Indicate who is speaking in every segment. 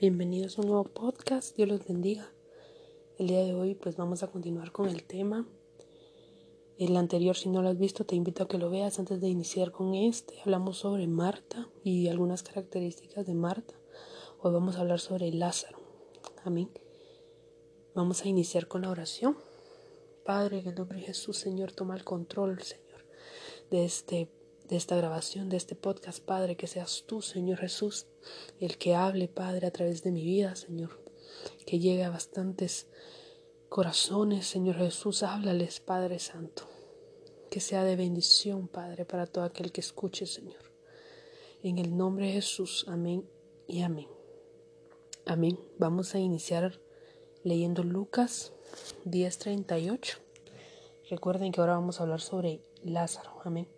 Speaker 1: Bienvenidos a un nuevo podcast, Dios los bendiga. El día de hoy pues vamos a continuar con el tema. El anterior si no lo has visto te invito a que lo veas antes de iniciar con este. Hablamos sobre Marta y algunas características de Marta. Hoy vamos a hablar sobre Lázaro. Amén. Vamos a iniciar con la oración. Padre, en el nombre de Jesús, Señor, toma el control, Señor, de este de esta grabación, de este podcast, Padre, que seas tú, Señor Jesús, el que hable, Padre, a través de mi vida, Señor, que llegue a bastantes corazones, Señor Jesús, háblales, Padre Santo, que sea de bendición, Padre, para todo aquel que escuche, Señor. En el nombre de Jesús, amén y amén. Amén. Vamos a iniciar leyendo Lucas 10:38. Recuerden que ahora vamos a hablar sobre Lázaro. Amén.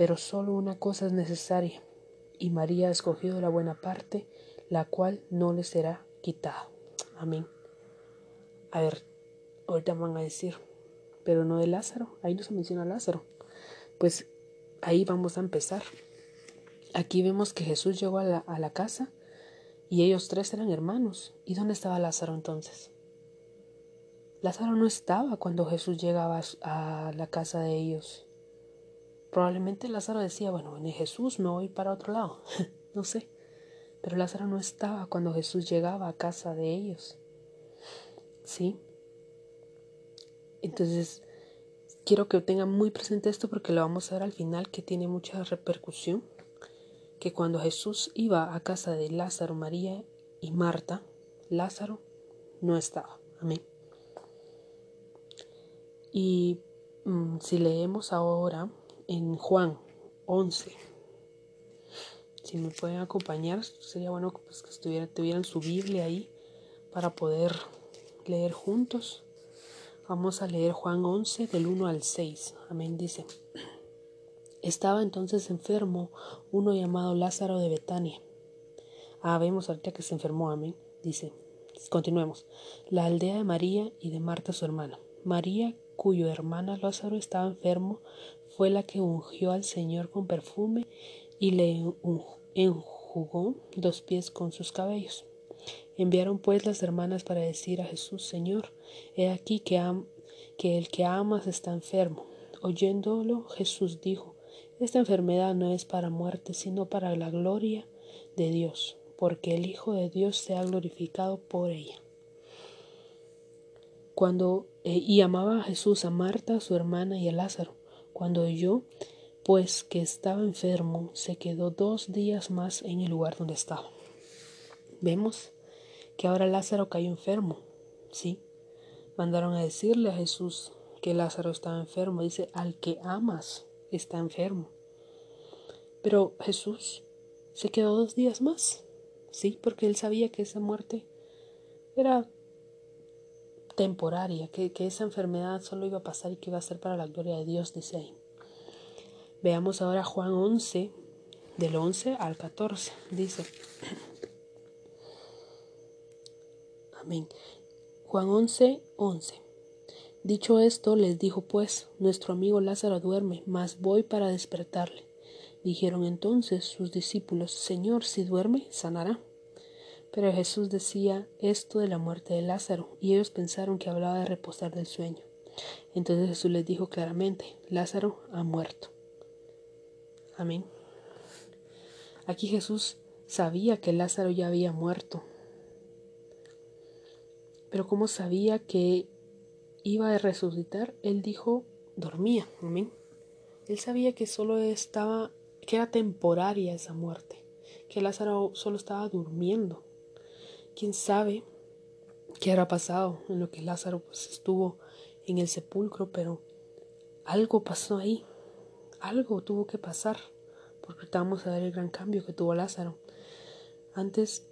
Speaker 1: pero solo una cosa es necesaria, y María ha escogido la buena parte, la cual no le será quitada. Amén. A ver, ahorita van a decir, pero no de Lázaro, ahí no se menciona Lázaro. Pues ahí vamos a empezar. Aquí vemos que Jesús llegó a la, a la casa y ellos tres eran hermanos. ¿Y dónde estaba Lázaro entonces? Lázaro no estaba cuando Jesús llegaba a la casa de ellos. Probablemente Lázaro decía, bueno, en Jesús me voy para otro lado, no sé. Pero Lázaro no estaba cuando Jesús llegaba a casa de ellos. ¿Sí? Entonces, quiero que tengan muy presente esto porque lo vamos a ver al final que tiene mucha repercusión. Que cuando Jesús iba a casa de Lázaro, María y Marta, Lázaro no estaba. Amén. Y mm, si leemos ahora en Juan 11. Si me pueden acompañar, sería bueno pues, que estuviera, tuvieran su Biblia ahí para poder leer juntos. Vamos a leer Juan 11 del 1 al 6. Amén, dice. Estaba entonces enfermo uno llamado Lázaro de Betania. Ah, vemos ahorita que se enfermó, amén. Dice, continuemos. La aldea de María y de Marta su hermana. María, cuyo hermana Lázaro estaba enfermo, fue la que ungió al Señor con perfume y le enjugó dos pies con sus cabellos. Enviaron pues las hermanas para decir a Jesús, Señor, he aquí que, que el que amas está enfermo. Oyéndolo, Jesús dijo, esta enfermedad no es para muerte, sino para la gloria de Dios, porque el Hijo de Dios sea glorificado por ella. Cuando eh, y amaba a Jesús a Marta, su hermana y a Lázaro. Cuando oyó, pues, que estaba enfermo, se quedó dos días más en el lugar donde estaba. Vemos que ahora Lázaro cayó enfermo, ¿sí? Mandaron a decirle a Jesús que Lázaro estaba enfermo. Dice, al que amas está enfermo. Pero Jesús se quedó dos días más, ¿sí? Porque él sabía que esa muerte era temporaria, que, esa enfermedad solo iba a pasar y que iba a ser para la gloria de Dios, dice ahí. Veamos ahora Juan 11, del 11 al 14, dice. Amén. Juan 11, 11. Dicho esto, les dijo pues, nuestro amigo Lázaro duerme, mas voy para despertarle. Dijeron entonces sus discípulos, Señor, si duerme, sanará. Pero Jesús decía esto de la muerte de Lázaro, y ellos pensaron que hablaba de reposar del sueño. Entonces Jesús les dijo claramente, Lázaro ha muerto. Amén. Aquí Jesús sabía que Lázaro ya había muerto. Pero como sabía que iba a resucitar, él dijo, dormía. Amén. Él sabía que solo estaba, que era temporaria esa muerte, que Lázaro solo estaba durmiendo quién sabe qué habrá pasado en lo que Lázaro pues, estuvo en el sepulcro, pero algo pasó ahí, algo tuvo que pasar, porque vamos a ver el gran cambio que tuvo Lázaro. Antes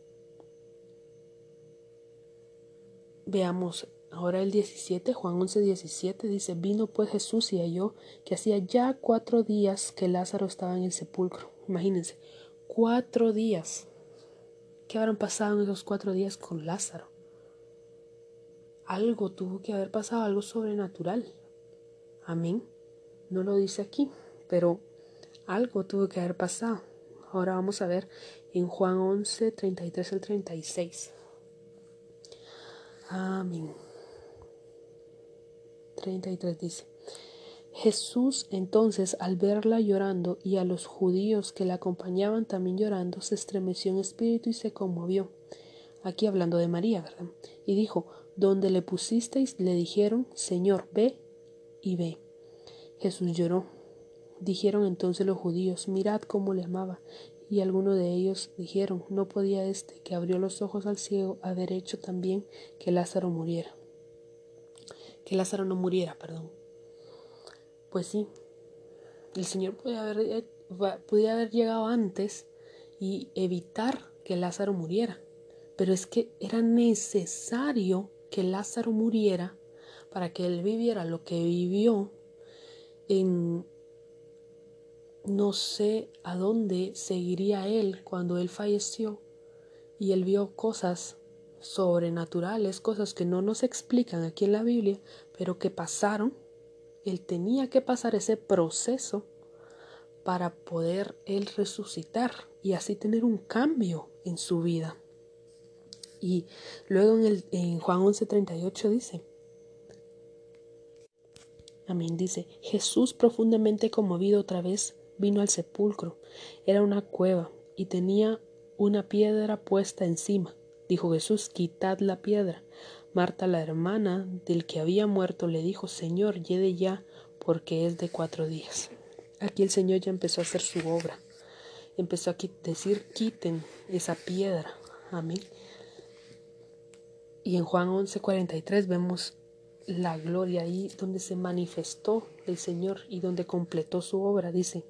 Speaker 1: veamos ahora el 17, Juan 11, 17 dice, vino pues Jesús y halló que hacía ya cuatro días que Lázaro estaba en el sepulcro. Imagínense, cuatro días. ¿Qué habrán pasado en esos cuatro días con Lázaro? Algo tuvo que haber pasado, algo sobrenatural. Amén. No lo dice aquí, pero algo tuvo que haber pasado. Ahora vamos a ver en Juan 11, 33 al 36. Amén. 33 dice. Jesús entonces al verla llorando y a los judíos que la acompañaban también llorando, se estremeció en espíritu y se conmovió. Aquí hablando de María, ¿verdad? Y dijo, donde le pusisteis, le dijeron, Señor, ve y ve. Jesús lloró. Dijeron entonces los judíos, mirad cómo le amaba. Y algunos de ellos dijeron, no podía éste que abrió los ojos al ciego haber hecho también que Lázaro muriera. Que Lázaro no muriera, perdón. Pues sí, el Señor podía haber, eh, podía haber llegado antes y evitar que Lázaro muriera. Pero es que era necesario que Lázaro muriera para que él viviera lo que vivió en no sé a dónde seguiría él cuando él falleció y él vio cosas sobrenaturales, cosas que no nos explican aquí en la Biblia, pero que pasaron. Él tenía que pasar ese proceso para poder él resucitar y así tener un cambio en su vida. Y luego en, el, en Juan 11:38 dice, Amén, dice, Jesús profundamente conmovido otra vez vino al sepulcro. Era una cueva y tenía una piedra puesta encima. Dijo Jesús, quitad la piedra. Marta, la hermana del que había muerto, le dijo, Señor, lleve ya, porque es de cuatro días. Aquí el Señor ya empezó a hacer su obra. Empezó a decir, quiten esa piedra. Amén. Y en Juan 11:43 vemos la gloria ahí donde se manifestó el Señor y donde completó su obra. Dice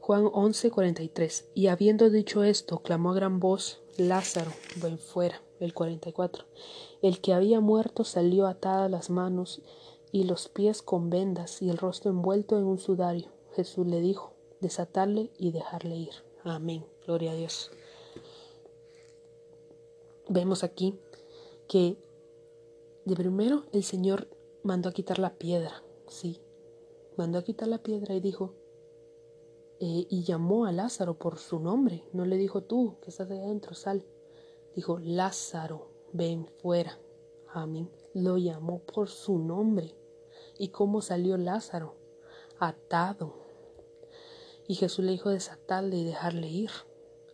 Speaker 1: Juan 11:43. Y habiendo dicho esto, clamó a gran voz, Lázaro, ven fuera. El 44. El que había muerto salió atadas las manos y los pies con vendas y el rostro envuelto en un sudario. Jesús le dijo, desatarle y dejarle ir. Amén. Gloria a Dios. Vemos aquí que de primero el Señor mandó a quitar la piedra, sí, mandó a quitar la piedra y dijo, eh, y llamó a Lázaro por su nombre, no le dijo tú que estás ahí adentro, sal, dijo Lázaro, ven fuera, amén, lo llamó por su nombre. ¿Y cómo salió Lázaro? Atado. Y Jesús le dijo desatarle y dejarle ir.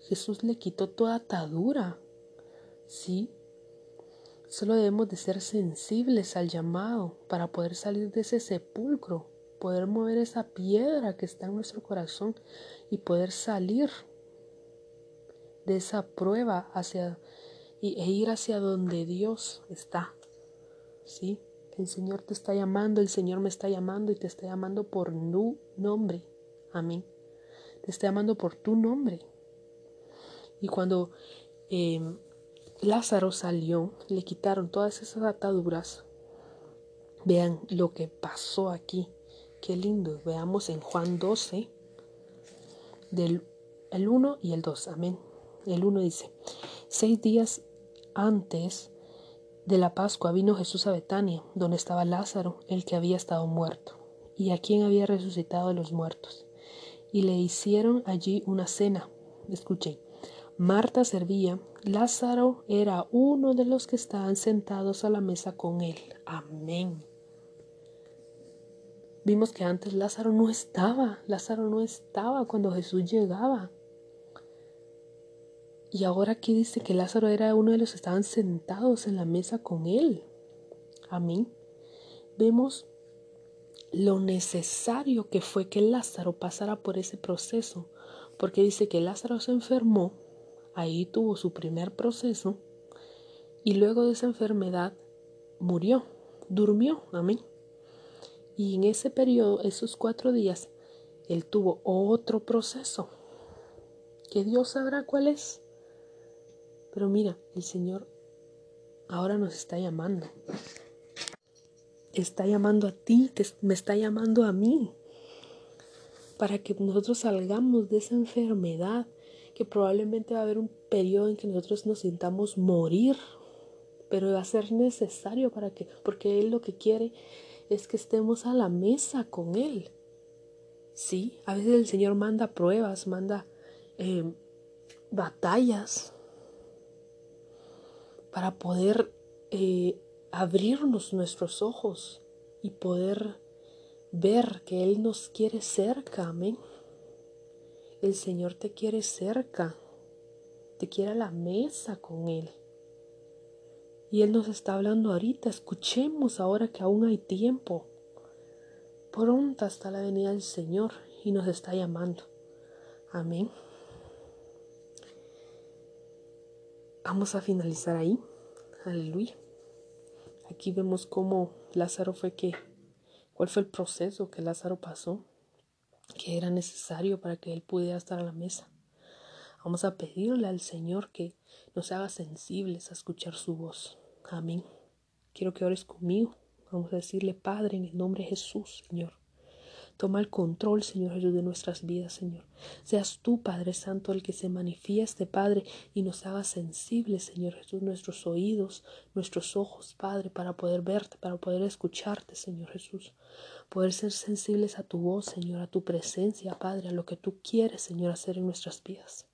Speaker 1: Jesús le quitó toda atadura. Sí, Solo debemos de ser sensibles al llamado para poder salir de ese sepulcro, poder mover esa piedra que está en nuestro corazón y poder salir de esa prueba hacia y, e ir hacia donde Dios está. ¿Sí? El Señor te está llamando, el Señor me está llamando y te está llamando por tu nombre. Amén. Te está llamando por tu nombre. Y cuando em, Lázaro salió, le quitaron todas esas ataduras. Vean lo que pasó aquí. Qué lindo. Veamos en Juan 12, del el 1 y el 2. Amén. El 1 dice, seis días antes de la Pascua vino Jesús a Betania, donde estaba Lázaro, el que había estado muerto, y a quien había resucitado de los muertos. Y le hicieron allí una cena. Escuchen. Marta servía, Lázaro era uno de los que estaban sentados a la mesa con él. Amén. Vimos que antes Lázaro no estaba, Lázaro no estaba cuando Jesús llegaba. Y ahora aquí dice que Lázaro era uno de los que estaban sentados en la mesa con él. Amén. Vemos lo necesario que fue que Lázaro pasara por ese proceso, porque dice que Lázaro se enfermó Ahí tuvo su primer proceso y luego de esa enfermedad murió, durmió, amén. Y en ese periodo, esos cuatro días, él tuvo otro proceso, que Dios sabrá cuál es. Pero mira, el Señor ahora nos está llamando. Está llamando a ti, me está llamando a mí, para que nosotros salgamos de esa enfermedad, que probablemente va a haber un periodo en que nosotros nos sintamos morir, pero va a ser necesario para que, porque Él lo que quiere es que estemos a la mesa con Él. Sí, a veces el Señor manda pruebas, manda eh, batallas para poder eh, abrirnos nuestros ojos y poder ver que Él nos quiere cerca, amén. El Señor te quiere cerca, te quiere a la mesa con Él. Y Él nos está hablando ahorita, escuchemos ahora que aún hay tiempo. Pronta está la venida del Señor y nos está llamando. Amén. Vamos a finalizar ahí. Aleluya. Aquí vemos cómo Lázaro fue que, cuál fue el proceso que Lázaro pasó, que era necesario para que él pudiera estar a la mesa. Vamos a pedirle al Señor que nos haga sensibles a escuchar su voz. Amén. Quiero que ores conmigo. Vamos a decirle, Padre, en el nombre de Jesús, Señor. Toma el control, Señor Jesús, de nuestras vidas, Señor. Seas tú, Padre Santo, el que se manifieste, Padre, y nos haga sensibles, Señor Jesús, nuestros oídos, nuestros ojos, Padre, para poder verte, para poder escucharte, Señor Jesús. Poder ser sensibles a tu voz, Señor, a tu presencia, Padre, a lo que tú quieres, Señor, hacer en nuestras vidas.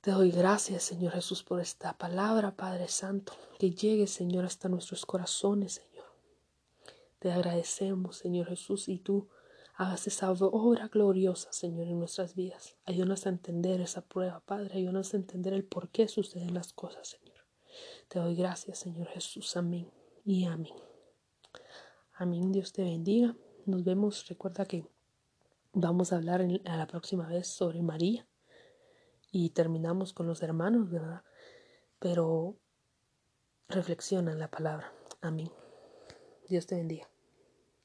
Speaker 1: Te doy gracias, Señor Jesús, por esta palabra, Padre Santo, que llegue, Señor, hasta nuestros corazones, Señor. Te agradecemos, Señor Jesús, y tú hagas esa obra gloriosa, Señor, en nuestras vidas. Ayúdanos a entender esa prueba, Padre. Ayúdanos a entender el por qué suceden las cosas, Señor. Te doy gracias, Señor Jesús. Amén y amén. Amén. Dios te bendiga. Nos vemos. Recuerda que vamos a hablar a la próxima vez sobre María. Y terminamos con los hermanos, ¿verdad? Pero reflexiona en la palabra. Amén. Dios te bendiga.